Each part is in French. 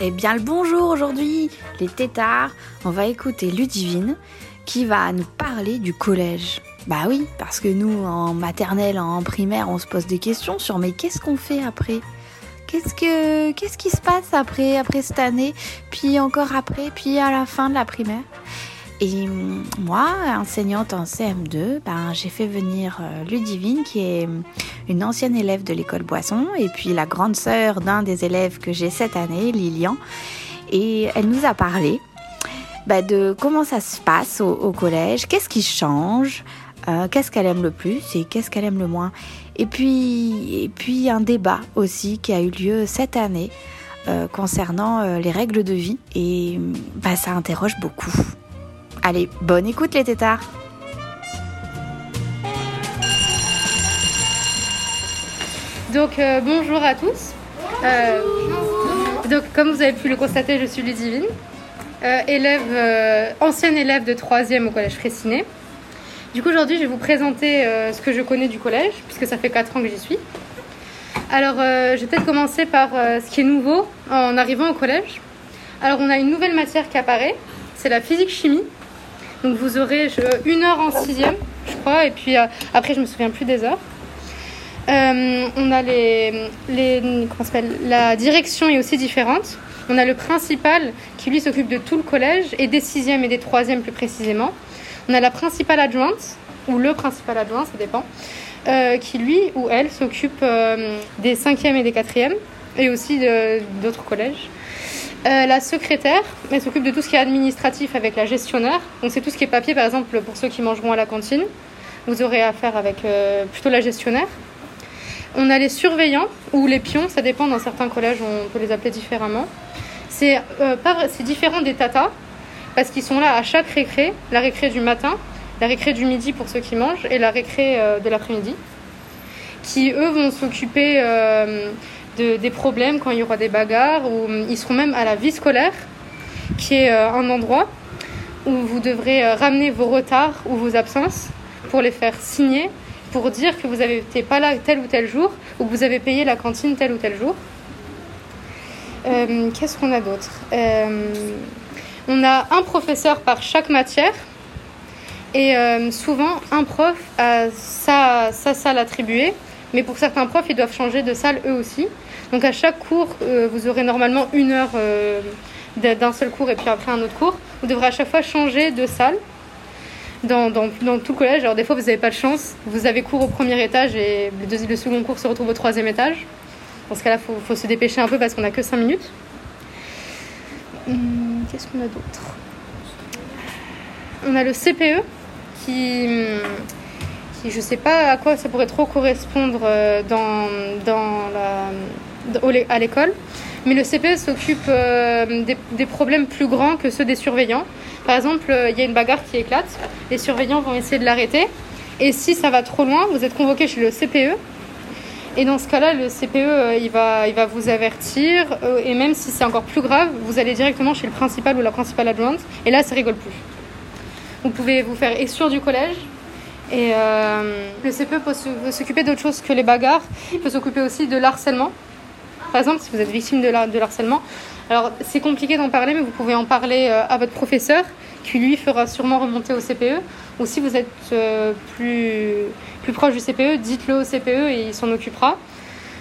Eh bien le bonjour aujourd'hui les tétards, on va écouter Ludivine qui va nous parler du collège. Bah oui, parce que nous en maternelle, en primaire, on se pose des questions sur mais qu'est-ce qu'on fait après? Qu'est-ce que qu'est-ce qui se passe après après cette année, puis encore après, puis à la fin de la primaire? Et moi, enseignante en CM2, ben, j'ai fait venir euh, Ludivine, qui est une ancienne élève de l'école Boisson, et puis la grande sœur d'un des élèves que j'ai cette année, Lilian. Et elle nous a parlé ben, de comment ça se passe au, collège, qu'est-ce qui change, euh, qu'est-ce qu'elle aime le plus et qu'est-ce qu'elle aime le moins. Et puis, et puis un débat aussi qui a eu lieu cette année euh, concernant les règles de vie, et ben, ça interroge beaucoup. Allez, bonne écoute les tétards Donc euh, bonjour à tous. Euh, donc comme vous avez pu le constater, je suis Ludivine, euh, élève, ancienne élève de 3e au collège Fraissinet. Du coup aujourd'hui je vais vous présenter ce que je connais du collège, puisque ça fait 4 ans que j'y suis. Alors je vais peut-être commencer par ce qui est nouveau en arrivant au collège. Alors on a une nouvelle matière qui apparaît, c'est la physique-chimie. Donc vous aurez une heure en sixième, je crois, et puis euh, après je me souviens plus des heures. Euh, on a les, la direction est aussi différente. On a le principal qui lui s'occupe de tout le collège et des sixièmes et des troisièmes plus précisément. On a la principale adjointe ou le principal adjoint, ça dépend, euh, qui lui ou elle s'occupe des cinquièmes et des quatrièmes et aussi d'autres collèges. Euh, la secrétaire, elle s'occupe de tout ce qui est administratif avec la gestionnaire. Donc c'est tout ce qui est papier, par exemple, pour ceux qui mangeront à la cantine. Vous aurez affaire avec euh, plutôt la gestionnaire. On a les surveillants ou les pions, ça dépend. Dans certains collèges, on peut les appeler différemment. C'est euh, différent des tatas parce qu'ils sont là à chaque récré, la récré du matin, la récré du midi pour ceux qui mangent et la récré de l'après-midi, qui eux vont s'occuper des problèmes quand il y aura des bagarres, ou hum, ils seront même à la vie scolaire, qui est euh, un endroit où vous devrez euh, ramener vos retards ou vos absences pour les faire signer, pour dire que vous n'avez été pas là tel ou tel jour, ou que vous avez payé la cantine tel ou tel jour. Euh, qu'est-ce qu'on a d'autre? On a un professeur par chaque matière. Et souvent, un prof a sa, sa salle attribuée, mais pour certains profs, ils doivent changer de salle eux aussi. Donc à chaque cours, euh, vous aurez normalement une heure euh, d'un seul cours et puis après un autre cours. Vous devrez à chaque fois changer de salle dans, tout le collège. Alors des fois, vous n'avez pas de chance. Vous avez cours au premier étage et le, second cours se retrouve au troisième étage. Dans ce cas-là, il faut, se dépêcher un peu parce qu'on n'a que 5 minutes. Hum, qu'est-ce qu'on a d'autre? On a le CPE qui, qui, je ne sais pas à quoi ça pourrait trop correspondre euh, dans, dans la à l'école. Mais le CPE s'occupe euh, des, problèmes plus grands que ceux des surveillants. Par exemple, euh, il y a une bagarre qui éclate, les surveillants vont essayer de l'arrêter. Et si ça va trop loin, vous êtes convoqué chez le CPE. Et dans ce cas-là, le CPE, euh, va, vous avertir. et même si c'est encore plus grave, vous allez directement chez le principal ou la principale adjointe. Et là, ça rigole plus. Vous pouvez vous faire exclure du collège. Et le CPE peut s'occuper d'autre chose que les bagarres. Il peut s'occuper aussi de l'harcèlement par exemple, si vous êtes victime de, de harcèlement. Alors, c'est compliqué d'en parler, mais vous pouvez en parler euh, à votre professeur, qui lui fera sûrement remonter au CPE. Ou si vous êtes euh, plus, plus proche du CPE, dites-le au CPE et il s'en occupera.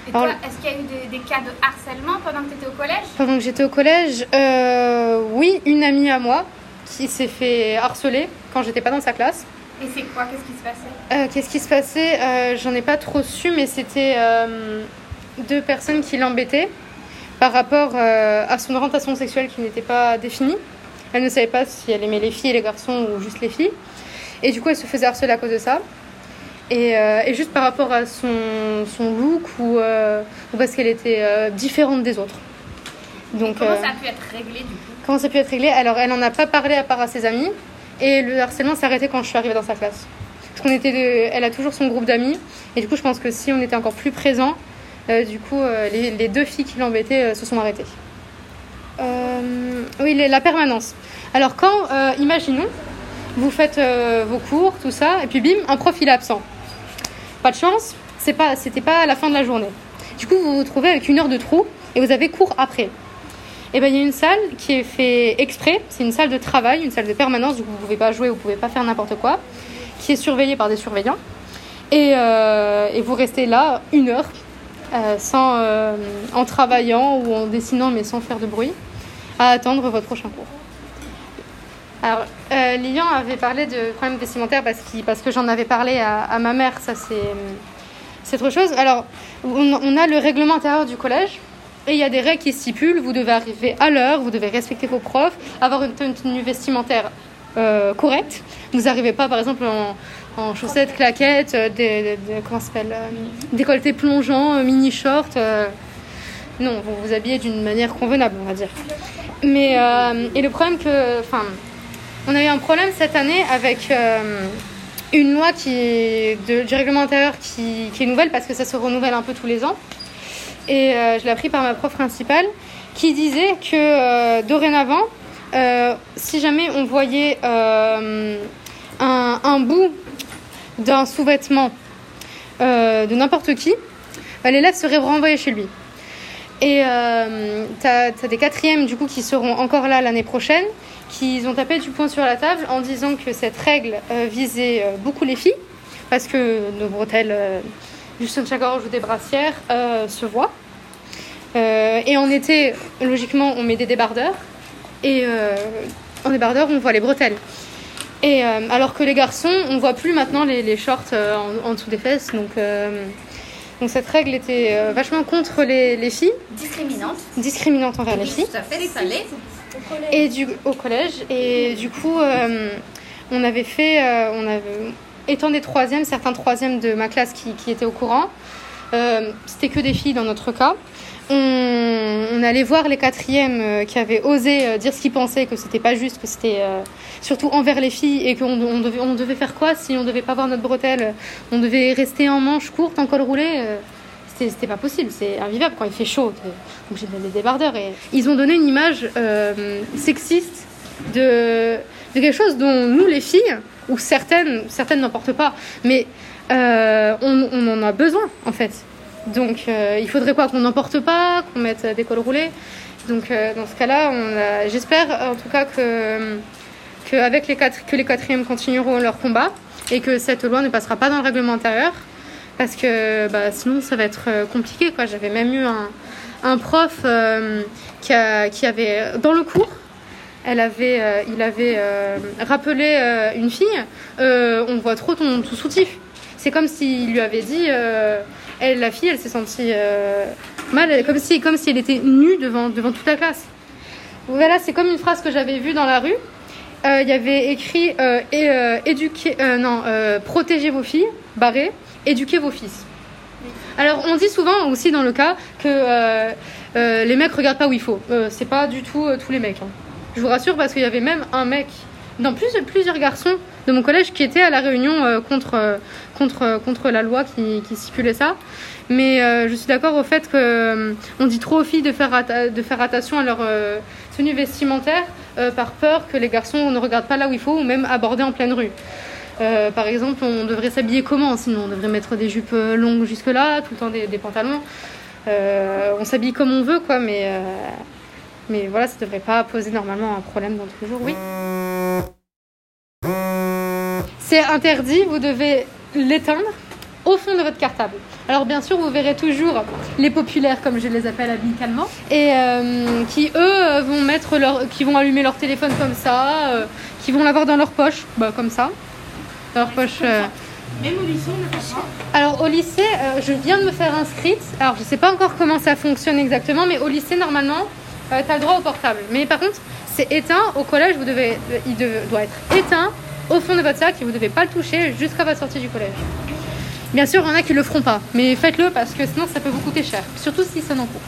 Et toi, est-ce qu'il y a eu des, cas de harcèlement pendant que tu étais au collège? Pendant que j'étais au collège, euh, oui, une amie à moi qui s'est fait harceler quand j'étais pas dans sa classe. Et c'est quoi? Qu'est-ce qui se passait? Qu'est-ce qui se passait? J'en ai pas trop su, mais c'était deux personnes qui l'embêtaient par rapport euh, à son orientation sexuelle qui n'était pas définie. Elle ne savait pas si elle aimait les filles et les garçons ou juste les filles. Et du coup, elle se faisait harceler à cause de ça. Et, euh, et juste par rapport à son, son look ou, euh, ou parce qu'elle était différente des autres. Donc, Comment ça a pu être réglé du coup? comment ça a pu être réglé? Alors, elle n'en a pas parlé à part à ses amis. Et le harcèlement s'est arrêté quand je suis arrivée dans sa classe. Parce qu'on était de- elle a toujours son groupe d'amis. Et du coup, je pense que si on était encore plus présents, euh, du coup, euh, les, deux filles qui l'embêtaient euh, se sont arrêtées. Euh, oui, la permanence. Alors, quand, euh, imaginons, vous faites euh, vos cours, tout ça, et puis bim, un prof il est absent. Pas de chance, c'est pas, c'était pas à la fin de la journée. Du coup, vous vous retrouvez avec une heure de trou et vous avez cours après. Et ben il y a une salle qui est fait exprès, c'est une salle de travail, une salle de permanence, où vous pouvez pas jouer, vous pouvez pas faire n'importe quoi, qui est surveillée par des surveillants. Euh, et vous restez là une heure, euh, sans, euh, en travaillant ou en dessinant, mais sans faire de bruit, à attendre votre prochain cours. Alors, euh, Lilian avait parlé de problèmes vestimentaires parce, qu'il- parce que j'en avais parlé à, ma mère, ça c'est, c'est autre chose. Alors, on, on a le règlement intérieur du collège et il y a des règles qui stipulent, vous devez arriver à l'heure, vous devez respecter vos profs, avoir une tenue vestimentaire euh, correcte. Vous n'arrivez pas par exemple en, en chaussettes, claquettes, euh, des, des- comment s'appelle, euh, décolleté plongeant, euh, mini short. non, vous vous habillez d'une manière convenable, on va dire. Mais et le problème que, enfin, on a eu un problème cette année avec une loi qui de, du règlement intérieur qui, qui est nouvelle parce que ça se renouvelle un peu tous les ans. Et je l'ai appris par ma prof principale qui disait que dorénavant, si jamais on voyait un, un bout d'un sous-vêtement euh, de n'importe qui, bah, l'élève serait renvoyé chez lui. Et euh, t'as as des quatrièmes du coup qui seront encore là l'année prochaine, qui ont tapé du poing sur la table en disant que cette règle euh, visait beaucoup les filles, parce que nos bretelles du soutien-gorge ou des brassières se voient. Et en été, logiquement, on met des débardeurs. Et en débardeur, on voit les bretelles. Et euh, alors que les garçons, on voit plus maintenant les, les shorts euh, en, en dessous des fesses. Donc, euh, donc cette règle était euh, vachement contre les, les filles, Discriminante. discriminante envers les filles. tout à fait. Et du, au collège. Et du coup, euh, on avait fait, euh, on avait, étant des troisièmes, certains troisièmes de ma classe qui, qui étaient au courant, euh, c'était que des filles dans notre cas. On, allait voir les quatrièmes euh, qui avaient osé euh, dire ce qu'ils pensaient, que c'était pas juste, que c'était euh, surtout envers les filles et qu'on on devait, on devait faire quoi si on devait pas voir notre bretelle On devait rester en manche courte, en col roulé euh, c'était pas possible, c'est invivable quand il fait chaud. Donc j'ai des débardeurs et ils ont donné une image sexiste de, quelque chose dont nous les filles, ou certaines, certaines n'en portent pas, mais on en a besoin en fait. Donc euh, il faudrait quoi qu'on n'en porte pas, qu'on mette des cols roulés? Donc euh, dans ce cas-là, j'espère en tout cas que, avec les quatre, que les quatrièmes continueront leur combat et que cette loi ne passera pas dans le règlement intérieur parce que bah, sinon ça va être euh, compliqué. J'avais même eu un, prof qui, avait, dans le cours, il avait rappelé une fille, on voit trop ton, ton soutif. C'est comme s'il lui avait dit, elle, la fille, elle s'est sentie euh, mal, comme si, comme si elle était nue devant, devant toute la classe. Voilà, c'est comme une phrase que j'avais vue dans la rue. Euh, Il y avait écrit euh, euh, éduquer, non, protégez vos filles, barré, éduquez vos fils. Alors on dit souvent aussi dans le cas que les mecs regardent pas où il faut. C'est pas du tout tous les mecs. hein. Je vous rassure parce qu'il y avait même un mec dans plus, plusieurs garçons de mon collège qui étaient à la réunion euh, contre, euh, contre, euh, contre la loi qui, stipulait ça. Mais je suis d'accord au fait que euh, dit trop aux filles de faire, de attention à leur tenue vestimentaire par peur que les garçons ne regardent pas là où il faut ou même aborder en pleine rue. Par exemple, on devrait s'habiller comment Sinon, on devrait mettre des jupes longues jusque-là, tout le temps des, pantalons. On s'habille comme on veut, quoi, mais, mais voilà, ça devrait pas poser normalement un problème dans tous les jours. Oui. C'est interdit, vous devez l'éteindre au fond de votre cartable. Alors bien sûr, vous verrez toujours les populaires, comme je les appelle amicalement, et euh, qui eux vont mettre leur, qui vont allumer leur téléphone comme ça, euh, qui vont l'avoir dans leur poche, bah, comme ça, dans leur poche. euh, Même au lycée, on pas. alors au lycée, je viens de me faire inscrite. Alors je sais pas encore comment ça fonctionne exactement, mais au lycée normalement, tu as le droit au portable. Mais par contre, c'est éteint. Au collège, vous devez, il de- doit être éteint au fond de votre sac et vous devez pas le toucher jusqu'à votre sortie du collège. Bien sûr, il y en a qui le feront pas, mais faites-le parce que sinon ça peut vous coûter cher, surtout si ça n'en court.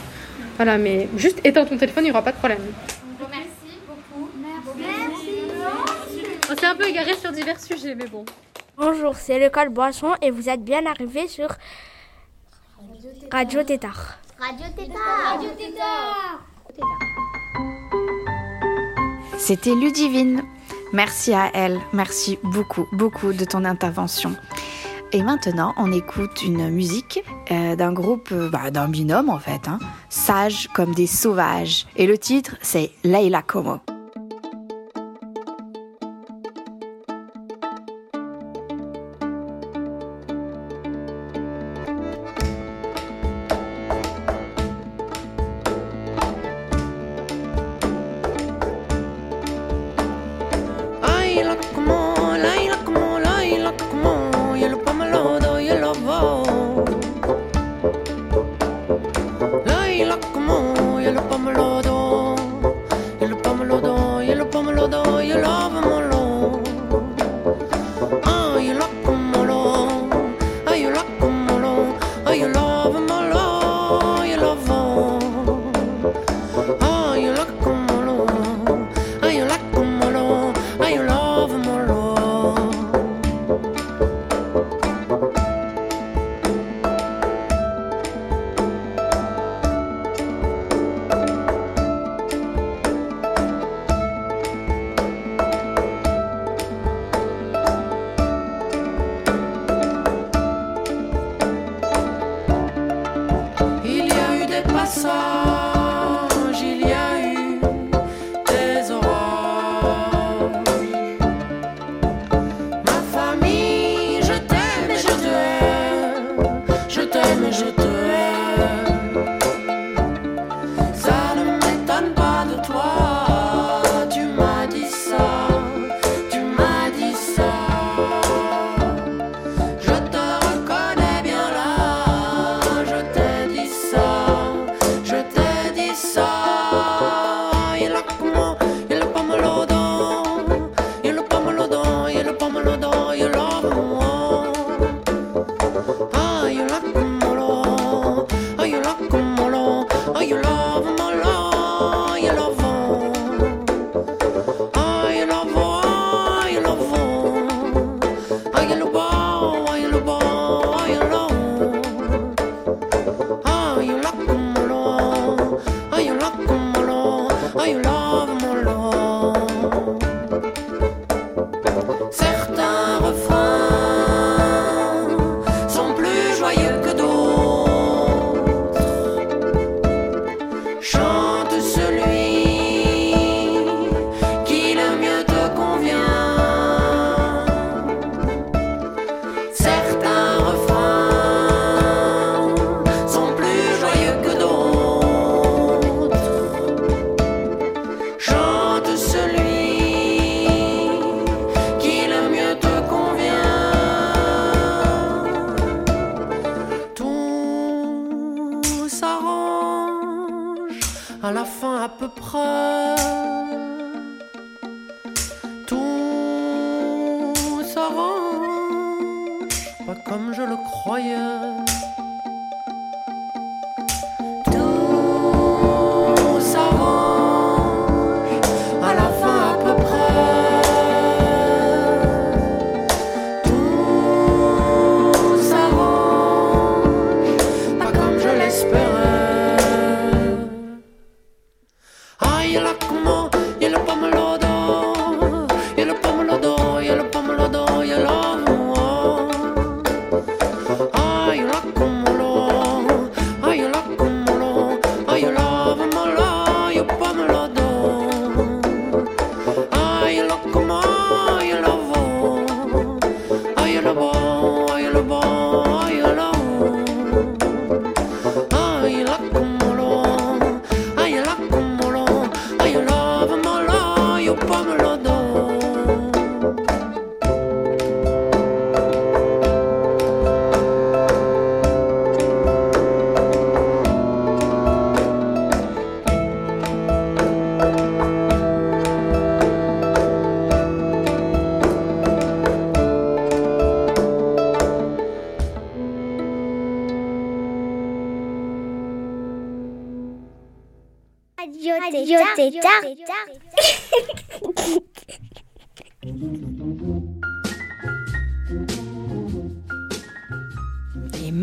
Voilà, mais juste éteins ton téléphone, il n'y aura pas de problème. Merci beaucoup. On s'est un peu égaré sur divers sujets, mais bon. Bonjour, c'est l'école Boisson et vous êtes bien arrivés sur Radio Tétard. Radio Tétard. Radio C'était Ludivine. Merci à elle. Merci beaucoup, beaucoup de ton intervention. Et maintenant, on écoute une musique euh, d'un groupe, euh, bah, d'un binôme en fait, hein, sages comme des sauvages. Et le titre, c'est Leila Como.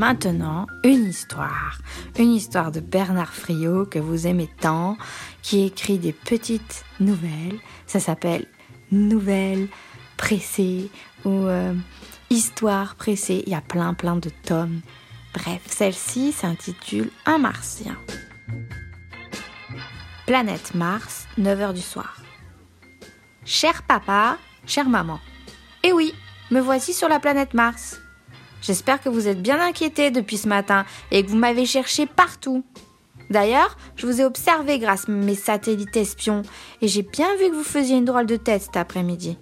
Maintenant, une histoire. Une histoire de Bernard Friot que vous aimez tant, qui écrit des petites nouvelles. Ça s'appelle Nouvelles pressées ou euh, Histoire pressée. Il y a plein plein de tomes. Bref, celle-ci s'intitule Un martien. Planète Mars, 9h du soir. Cher papa, chère maman. Eh oui, me voici sur la planète Mars. J'espère que vous êtes bien inquiétés depuis ce matin et que vous m'avez cherché partout. D'ailleurs, je vous ai observé grâce à mes satellites espions et j'ai bien vu que vous faisiez une drôle de tête cet après-midi.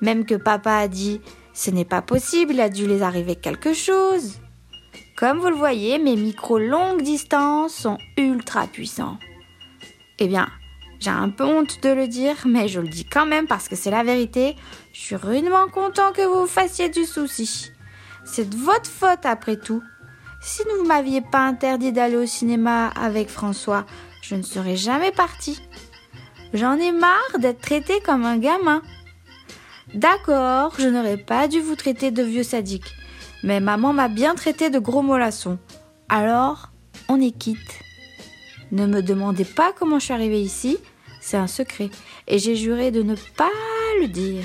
Même que papa a dit ce n'est pas possible, il a dû les arriver quelque chose. Comme vous le voyez, mes micros longue distance sont ultra puissants. Eh bien, j'ai un peu honte de le dire, mais je le dis quand même parce que c'est la vérité. Je suis rudement content que vous vous fassiez du souci. C'est de votre faute après tout. Si vous ne m'aviez pas interdit d'aller au cinéma avec François, je ne serais jamais partie. J'en ai marre d'être traité comme un gamin. D'accord, je n'aurais pas dû vous traiter de vieux sadique, mais maman m'a bien traité de gros mollassons. Alors, on est quitte. Ne me demandez pas comment je suis arrivée ici, c'est un secret, et j'ai juré de ne pas le dire.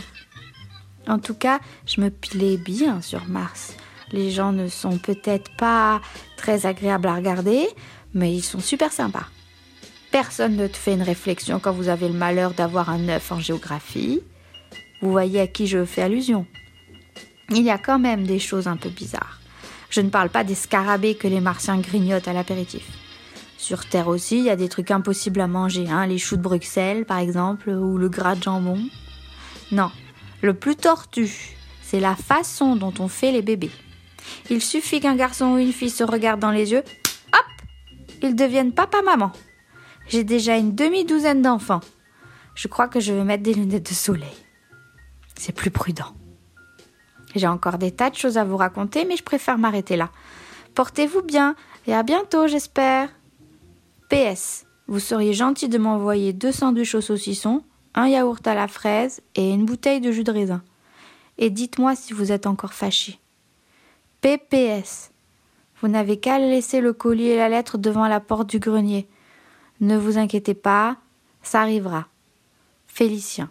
En tout cas, je me pilais bien sur Mars. Les gens ne sont peut-être pas très agréables à regarder, mais ils sont super sympas. Personne ne te fait une réflexion quand vous avez le malheur d'avoir un 9 en géographie. Vous voyez à qui je fais allusion. Il y a quand même des choses un peu bizarres. Je ne parle pas des scarabées que les martiens grignotent à l'apéritif. Sur Terre aussi, il y a des trucs impossibles à manger, hein, les choux de Bruxelles par exemple, ou le gras de jambon. Non, le plus tortu, c'est la façon dont on fait les bébés. Il suffit qu'un garçon ou une fille se regarde dans les yeux, hop, ils deviennent papa-maman. J'ai déjà une demi-douzaine d'enfants. Je crois que je vais mettre des lunettes de soleil. C'est plus prudent. J'ai encore des tas de choses à vous raconter, mais je préfère m'arrêter là. Portez-vous bien et à bientôt, j'espère. PS, vous seriez gentil de m'envoyer deux sandwichs au saucisson, un yaourt à la fraise et une bouteille de jus de raisin. Et dites-moi si vous êtes encore fâché. PPS. Vous n'avez qu'à laisser le colis et la lettre devant la porte du grenier. Ne vous inquiétez pas, ça arrivera. Félicien.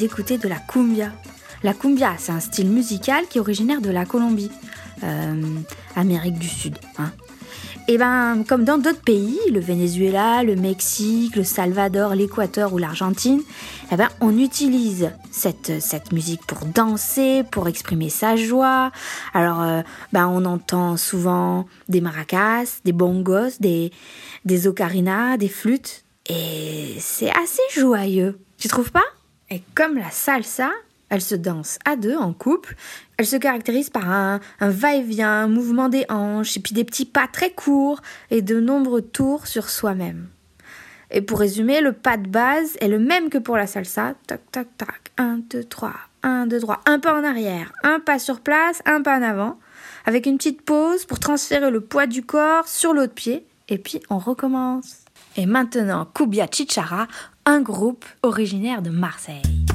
D'écouter de la cumbia. La cumbia, c'est un style musical qui est originaire de la Colombie, euh, Amérique du Sud. Hein. Et ben, comme dans d'autres pays, le Venezuela, le Mexique, le Salvador, l'Équateur ou l'Argentine, eh ben, on utilise cette, cette musique pour danser, pour exprimer sa joie. Alors, euh, ben, on entend souvent des maracas, des bongos, des, des ocarinas, des flûtes. Et c'est assez joyeux. Tu trouves pas? Et comme la salsa, elle se danse à deux, en couple. Elle se caractérise par un, va-et-vient, un mouvement des hanches, et puis des petits pas très courts et de nombreux tours sur soi-même. Et pour résumer, le pas de base est le même que pour la salsa. Tac, tac, tac. Un, deux, trois. Un, deux, trois. Un pas en arrière. Un pas sur place. Un pas en avant. Avec une petite pause pour transférer le poids du corps sur l'autre pied. Et puis on recommence. Et maintenant, Kubia Chichara, un groupe originaire de Marseille.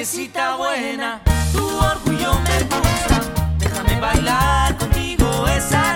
Marsellecita buena, tu orgullo me gusta. Déjame bailar contigo esa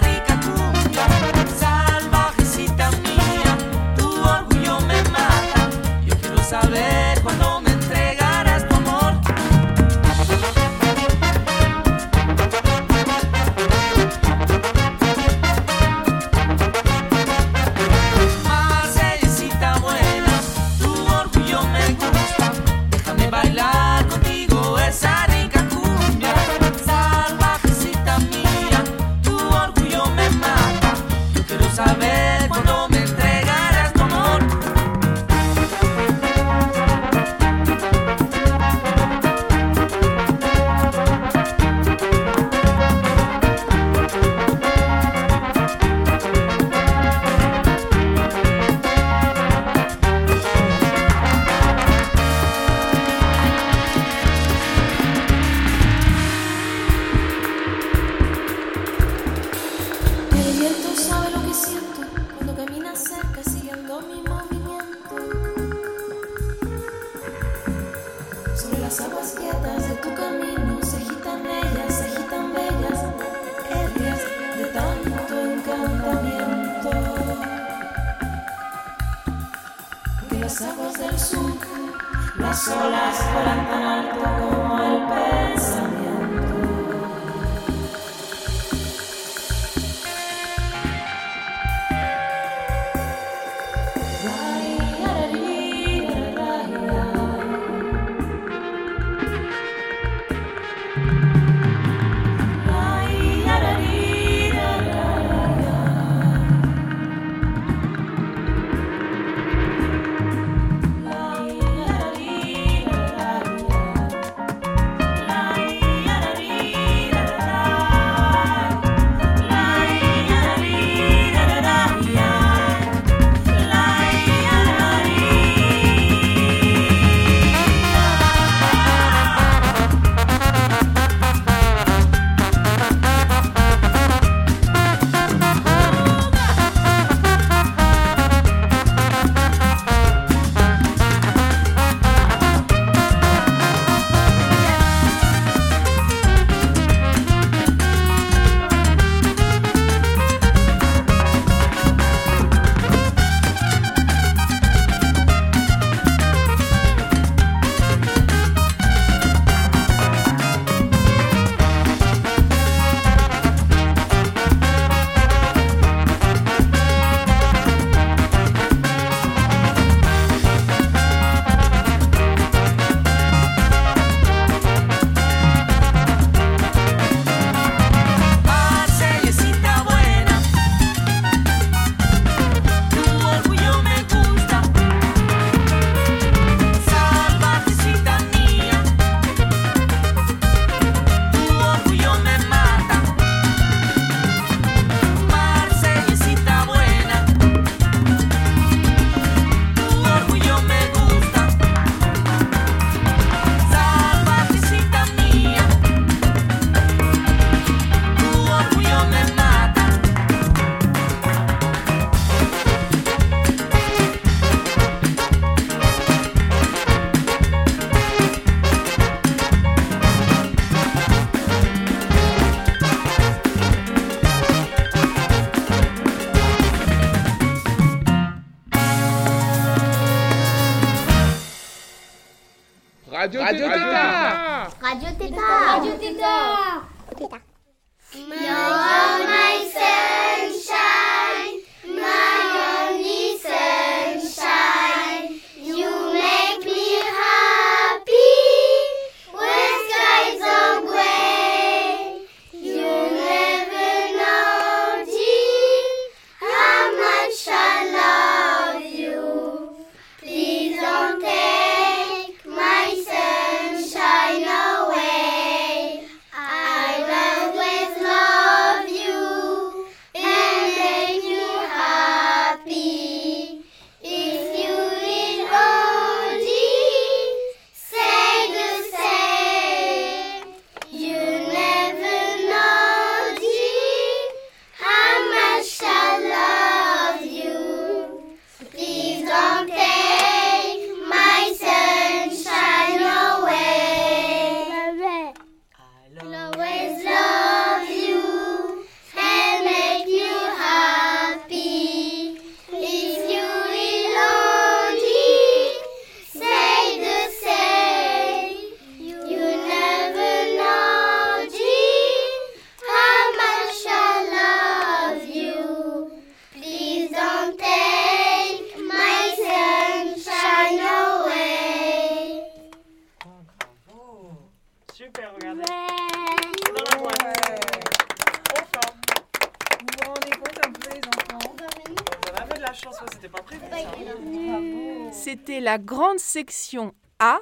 la grande section A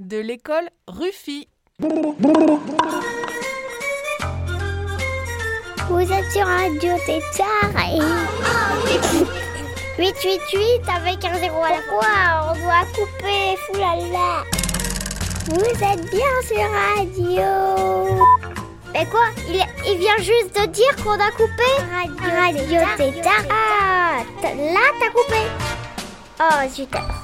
de l'école Ruffy. Vous êtes sur Radio Tétard et... 888 avec un zéro à la fois, on doit couper, foulala. Vous êtes bien sur Radio. Mais quoi? Il, vient juste de dire qu'on a coupé Radio, radio Ah, là t'as coupé. Oh zut.